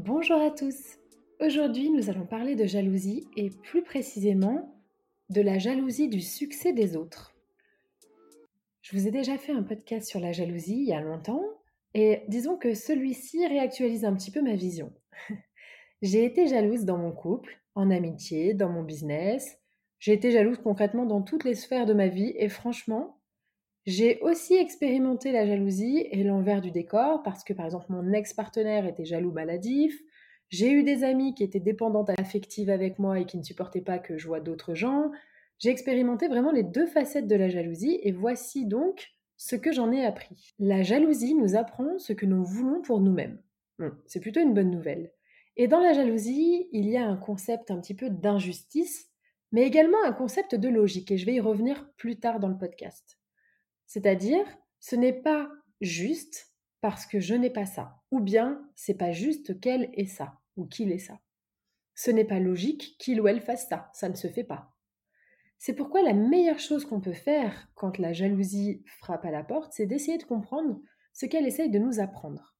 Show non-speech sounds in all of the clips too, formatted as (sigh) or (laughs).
Bonjour à tous. Aujourd'hui, nous allons parler de jalousie et plus précisément de la jalousie du succès des autres. Je vous ai déjà fait un podcast sur la jalousie il y a longtemps et disons que celui-ci réactualise un petit peu ma vision. (laughs) J'ai été jalouse dans mon couple, en amitié, dans mon business. J'ai été jalouse concrètement dans toutes les sphères de ma vie et franchement, j'ai aussi expérimenté la jalousie et l'envers du décor parce que par exemple mon ex-partenaire était jaloux maladif. J'ai eu des amis qui étaient dépendantes affectives avec moi et qui ne supportaient pas que je vois d'autres gens. J'ai expérimenté vraiment les deux facettes de la jalousie et voici donc ce que j'en ai appris. La jalousie nous apprend ce que nous voulons pour nous-mêmes. C'est plutôt une bonne nouvelle. Et dans la jalousie, il y a un concept un petit peu d'injustice, mais également un concept de logique, et je vais y revenir plus tard dans le podcast. C'est-à-dire, ce n'est pas juste parce que je n'ai pas ça, ou bien c'est pas juste qu'elle ait ça, ou qu'il ait ça. Ce n'est pas logique qu'il ou elle fasse ça, ça ne se fait pas. C'est pourquoi la meilleure chose qu'on peut faire quand la jalousie frappe à la porte, c'est d'essayer de comprendre ce qu'elle essaye de nous apprendre.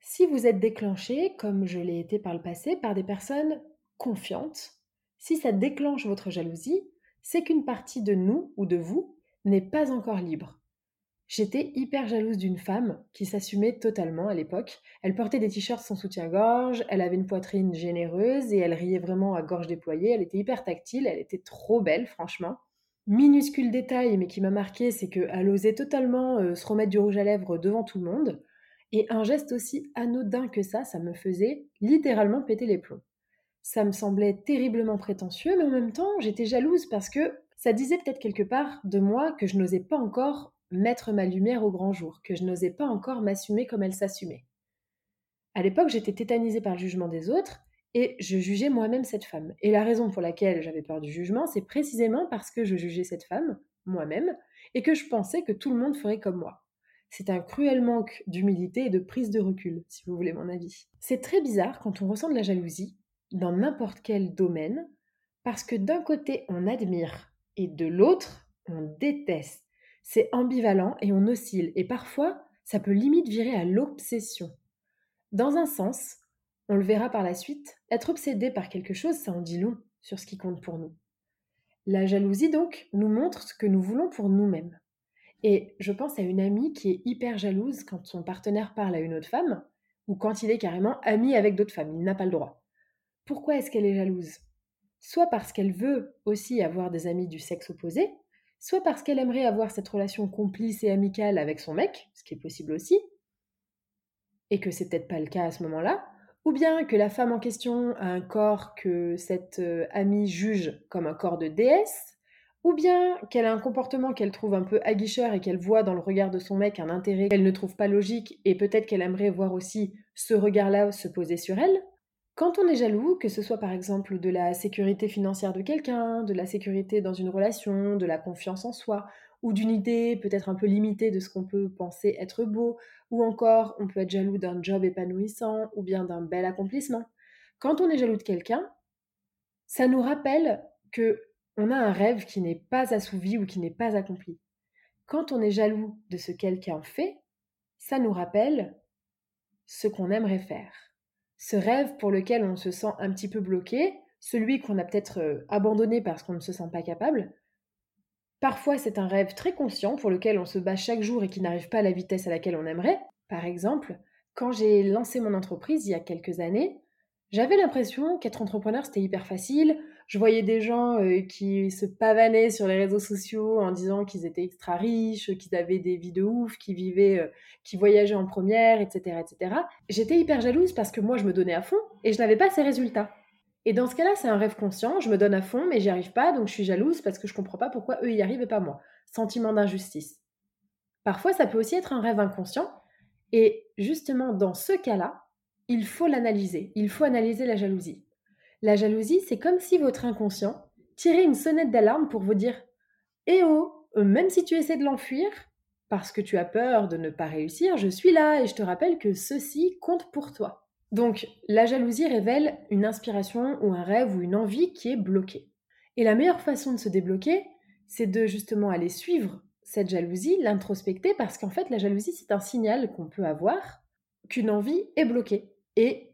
Si vous êtes déclenché, comme je l'ai été par le passé, par des personnes confiantes, si ça déclenche votre jalousie, c'est qu'une partie de nous ou de vous n'est pas encore libre. J'étais hyper jalouse d'une femme qui s'assumait totalement à l'époque. Elle portait des t-shirts sans soutien-gorge, elle avait une poitrine généreuse et elle riait vraiment à gorge déployée. Elle était hyper tactile, elle était trop belle, franchement. Minuscule détail, mais qui m'a marqué, c'est qu'elle osait totalement euh, se remettre du rouge à lèvres devant tout le monde. Et un geste aussi anodin que ça, ça me faisait littéralement péter les plombs. Ça me semblait terriblement prétentieux, mais en même temps, j'étais jalouse parce que ça disait peut-être quelque part de moi que je n'osais pas encore mettre ma lumière au grand jour, que je n'osais pas encore m'assumer comme elle s'assumait. À l'époque, j'étais tétanisée par le jugement des autres et je jugeais moi-même cette femme. Et la raison pour laquelle j'avais peur du jugement, c'est précisément parce que je jugeais cette femme, moi-même, et que je pensais que tout le monde ferait comme moi. C'est un cruel manque d'humilité et de prise de recul, si vous voulez mon avis. C'est très bizarre quand on ressent de la jalousie, dans n'importe quel domaine, parce que d'un côté on admire et de l'autre on déteste. C'est ambivalent et on oscille, et parfois ça peut limite virer à l'obsession. Dans un sens, on le verra par la suite, être obsédé par quelque chose, ça en dit long sur ce qui compte pour nous. La jalousie, donc, nous montre ce que nous voulons pour nous-mêmes. Et je pense à une amie qui est hyper jalouse quand son partenaire parle à une autre femme, ou quand il est carrément ami avec d'autres femmes, il n'a pas le droit. Pourquoi est-ce qu'elle est jalouse? Soit parce qu'elle veut aussi avoir des amis du sexe opposé, soit parce qu'elle aimerait avoir cette relation complice et amicale avec son mec, ce qui est possible aussi, et que c'est peut-être pas le cas à ce moment-là, ou bien que la femme en question a un corps que cette euh, amie juge comme un corps de déesse, ou bien qu'elle a un comportement qu'elle trouve un peu aguicheur et qu'elle voit dans le regard de son mec un intérêt qu'elle ne trouve pas logique et peut-être qu'elle aimerait voir aussi ce regard-là se poser sur elle. Quand on est jaloux, que ce soit par exemple de la sécurité financière de quelqu'un, de la sécurité dans une relation, de la confiance en soi, ou d'une idée peut-être un peu limitée de ce qu'on peut penser être beau, ou encore on peut être jaloux d'un job épanouissant ou bien d'un bel accomplissement. Quand on est jaloux de quelqu'un, ça nous rappelle que on a un rêve qui n'est pas assouvi ou qui n'est pas accompli. Quand on est jaloux de ce quelqu'un fait, ça nous rappelle ce qu'on aimerait faire. Ce rêve pour lequel on se sent un petit peu bloqué, celui qu'on a peut-être euh, abandonné parce qu'on ne se sent pas capable, Parfois, c'est un rêve très conscient pour lequel on se bat chaque jour et qui n'arrive pas à la vitesse à laquelle on aimerait. Par exemple, quand j'ai lancé mon entreprise il y a quelques années, j'avais l'impression qu'être entrepreneur c'était hyper facile. Je voyais des gens euh, qui se pavanaient sur les réseaux sociaux en disant qu'ils étaient extra riches, qu'ils avaient des vies de ouf, qu'ils vivaient, euh, qui voyageaient en première, etc., etc. J'étais hyper jalouse parce que moi je me donnais à fond et je n'avais pas ces résultats. Et dans ce cas-là, c'est un rêve conscient, je me donne à fond, mais j'y arrive pas, donc je suis jalouse parce que je comprends pas pourquoi eux y arrivent et pas moi. Sentiment d'injustice. Parfois, ça peut aussi être un rêve inconscient, et justement, dans ce cas-là, il faut l'analyser, il faut analyser la jalousie. La jalousie, c'est comme si votre inconscient tirait une sonnette d'alarme pour vous dire Eh oh, euh, même si tu essaies de l'enfuir, parce que tu as peur de ne pas réussir, je suis là et je te rappelle que ceci compte pour toi. Donc, la jalousie révèle une inspiration ou un rêve ou une envie qui est bloquée. Et la meilleure façon de se débloquer, c'est de justement aller suivre cette jalousie, l'introspecter, parce qu'en fait, la jalousie, c'est un signal qu'on peut avoir qu'une envie est bloquée. Et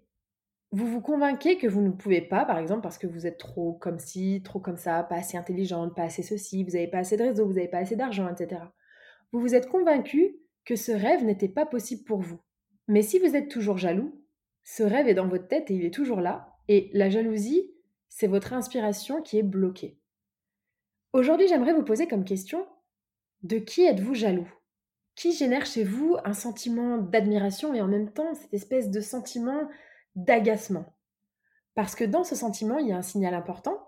vous vous convainquez que vous ne pouvez pas, par exemple, parce que vous êtes trop comme ci, trop comme ça, pas assez intelligente, pas assez ceci, vous n'avez pas assez de réseau, vous n'avez pas assez d'argent, etc. Vous vous êtes convaincu que ce rêve n'était pas possible pour vous. Mais si vous êtes toujours jaloux, ce rêve est dans votre tête et il est toujours là. Et la jalousie, c'est votre inspiration qui est bloquée. Aujourd'hui, j'aimerais vous poser comme question, de qui êtes-vous jaloux? Qui génère chez vous un sentiment d'admiration et en même temps cette espèce de sentiment d'agacement Parce que dans ce sentiment, il y a un signal important,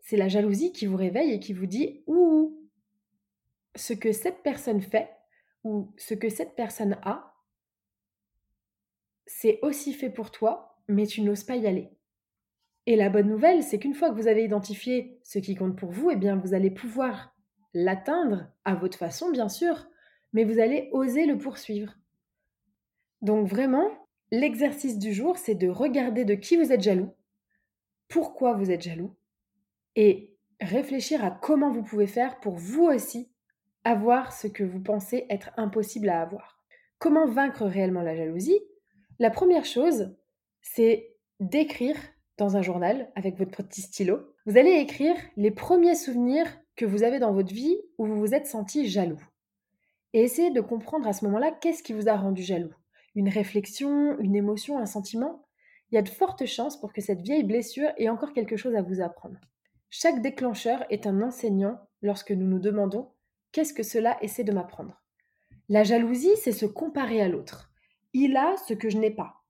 c'est la jalousie qui vous réveille et qui vous dit Ouh, ce que cette personne fait ou ce que cette personne a, c'est aussi fait pour toi, mais tu n'oses pas y aller. Et la bonne nouvelle, c'est qu'une fois que vous avez identifié ce qui compte pour vous, eh bien vous allez pouvoir l'atteindre à votre façon, bien sûr, mais vous allez oser le poursuivre. Donc vraiment, l'exercice du jour, c'est de regarder de qui vous êtes jaloux, pourquoi vous êtes jaloux, et réfléchir à comment vous pouvez faire pour vous aussi avoir ce que vous pensez être impossible à avoir. Comment vaincre réellement la jalousie? La première chose, c'est d'écrire dans un journal avec votre petit stylo. Vous allez écrire les premiers souvenirs que vous avez dans votre vie où vous vous êtes senti jaloux. Et essayez de comprendre à ce moment-là qu'est-ce qui vous a rendu jaloux? Une réflexion, une émotion, un sentiment Il y a de fortes chances pour que cette vieille blessure ait encore quelque chose à vous apprendre. Chaque déclencheur est un enseignant lorsque nous nous demandons qu'est-ce que cela essaie de m'apprendre? La jalousie, c'est se comparer à l'autre il a ce que je n'ai pas.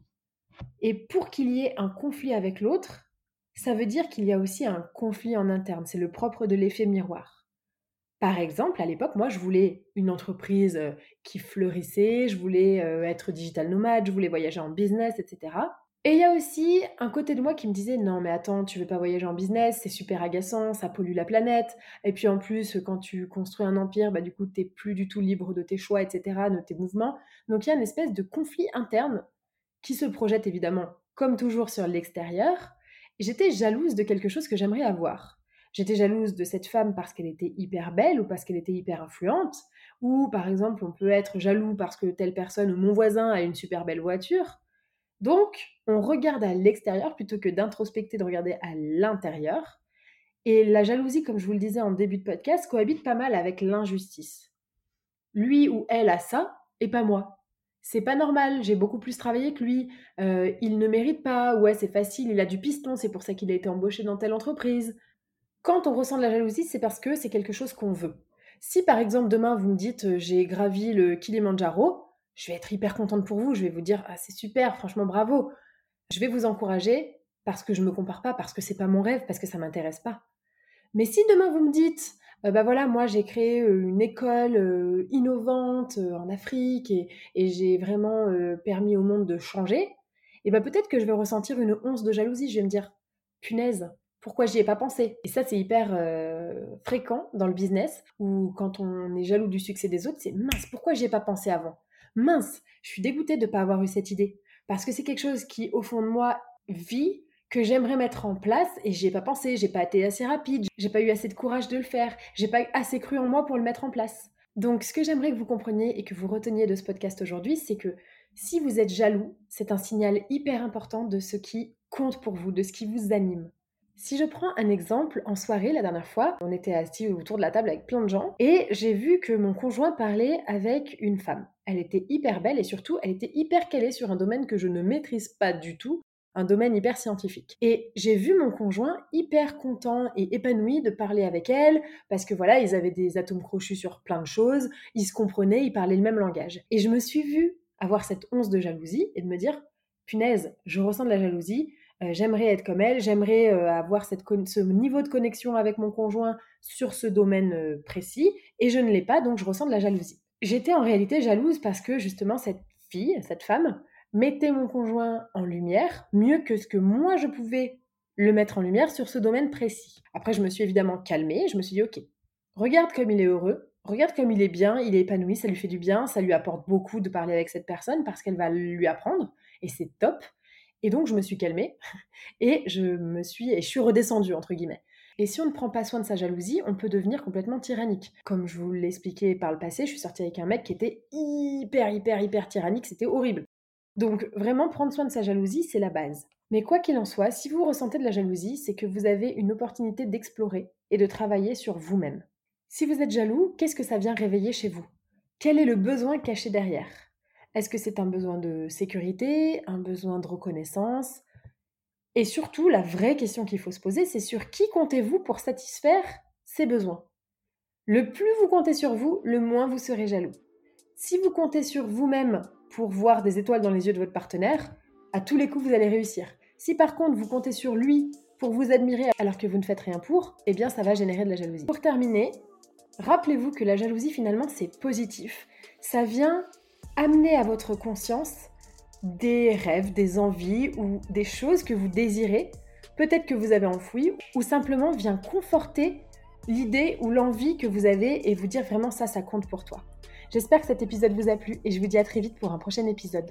Et pour qu'il y ait un conflit avec l'autre, ça veut dire qu'il y a aussi un conflit en interne. C'est le propre de l'effet miroir. Par exemple, à l'époque, moi, je voulais une entreprise qui fleurissait, je voulais être digital nomade, je voulais voyager en business, etc. Et il y a aussi un côté de moi qui me disait non mais attends, tu veux pas voyager en business, c'est super agaçant, ça pollue la planète. Et puis en plus, quand tu construis un empire, bah du coup t'es plus du tout libre de tes choix, etc., de tes mouvements. Donc il y a une espèce de conflit interne qui se projette évidemment, comme toujours, sur l'extérieur. J'étais jalouse de quelque chose que j'aimerais avoir. J'étais jalouse de cette femme parce qu'elle était hyper belle ou parce qu'elle était hyper influente. Ou par exemple, on peut être jaloux parce que telle personne ou mon voisin a une super belle voiture. Donc, on regarde à l'extérieur plutôt que d'introspecter, de regarder à l'intérieur. Et la jalousie, comme je vous le disais en début de podcast, cohabite pas mal avec l'injustice. Lui ou elle a ça, et pas moi. C'est pas normal, j'ai beaucoup plus travaillé que lui, euh, il ne mérite pas, ouais c'est facile, il a du piston, c'est pour ça qu'il a été embauché dans telle entreprise. Quand on ressent de la jalousie, c'est parce que c'est quelque chose qu'on veut. Si par exemple demain vous me dites euh, j'ai gravi le Kilimanjaro, je vais être hyper contente pour vous, je vais vous dire ah c'est super, franchement bravo. Je vais vous encourager parce que je me compare pas, parce que c'est pas mon rêve, parce que ça m'intéresse pas. Mais si demain vous me dites euh, bah voilà, moi j'ai créé euh, une école innovante en Afrique et, j'ai vraiment permis au monde de changer, et bah peut-être que je vais ressentir une once de jalousie. Je vais me dire, punaise, pourquoi j'y ai pas pensé Et ça, c'est hyper fréquent dans le business, où quand on est jaloux du succès des autres, c'est mince, pourquoi j'y ai pas pensé avant? Mince, je suis dégoûtée de ne pas avoir eu cette idée. Parce que c'est quelque chose qui, au fond de moi, vit, que j'aimerais mettre en place et j'y ai pas pensé, j'ai pas été assez rapide, j'ai pas eu assez de courage de le faire, j'ai pas assez cru en moi pour le mettre en place. Donc ce que j'aimerais que vous compreniez et que vous reteniez de ce podcast aujourd'hui, c'est que si vous êtes jaloux, c'est un signal hyper important de ce qui compte pour vous, de ce qui vous anime. Si je prends un exemple, en soirée, la dernière fois, on était assis autour de la table avec plein de gens et j'ai vu que mon conjoint parlait avec une femme. Elle était hyper belle et surtout, elle était hyper calée sur un domaine que je ne maîtrise pas du tout, un domaine hyper scientifique. Et j'ai vu mon conjoint hyper content et épanoui de parler avec elle, parce que voilà, ils avaient des atomes crochus sur plein de choses, ils se comprenaient, ils parlaient le même langage. Et je me suis vue avoir cette once de jalousie et de me dire, punaise, je ressens de la jalousie, j'aimerais être comme elle, j'aimerais euh, avoir ce niveau de connexion avec mon conjoint sur ce domaine euh, précis, et je ne l'ai pas, donc je ressens de la jalousie. J'étais en réalité jalouse parce que justement cette fille, cette femme, mettez mon conjoint en lumière mieux que ce que moi je pouvais le mettre en lumière sur ce domaine précis. Après, je me suis évidemment calmée, je me suis dit, ok, regarde comme il est heureux, regarde comme il est bien, il est épanoui, ça lui fait du bien, ça lui apporte beaucoup de parler avec cette personne parce qu'elle va lui apprendre, et c'est top. Et donc, je me suis calmée, (laughs) et je me suis, et je suis redescendue, entre guillemets. Et si on ne prend pas soin de sa jalousie, on peut devenir complètement tyrannique. Comme je vous l'ai expliqué par le passé, je suis sortie avec un mec qui était hyper, hyper, hyper tyrannique, c'était horrible. Donc vraiment prendre soin de sa jalousie, c'est la base. Mais quoi qu'il en soit, si vous ressentez de la jalousie, c'est que vous avez une opportunité d'explorer et de travailler sur vous-même. Si vous êtes jaloux, qu'est-ce que ça vient réveiller chez vous? Quel est le besoin caché derrière? Est-ce que c'est un besoin de sécurité, un besoin de reconnaissance? Et surtout, la vraie question qu'il faut se poser, c'est sur qui comptez-vous pour satisfaire ces besoins? Le plus vous comptez sur vous, le moins vous serez jaloux. Si vous comptez sur vous-même pour voir des étoiles dans les yeux de votre partenaire, à tous les coups, vous allez réussir. Si par contre, vous comptez sur lui pour vous admirer alors que vous ne faites rien pour, eh bien, ça va générer de la jalousie. Pour terminer, rappelez-vous que la jalousie, finalement, c'est positif. Ça vient amener à votre conscience des rêves, des envies ou des choses que vous désirez, peut-être que vous avez enfouies, ou simplement vient conforter l'idée ou l'envie que vous avez et vous dire vraiment ça, ça compte pour toi. J'espère que cet épisode vous a plu et je vous dis à très vite pour un prochain épisode.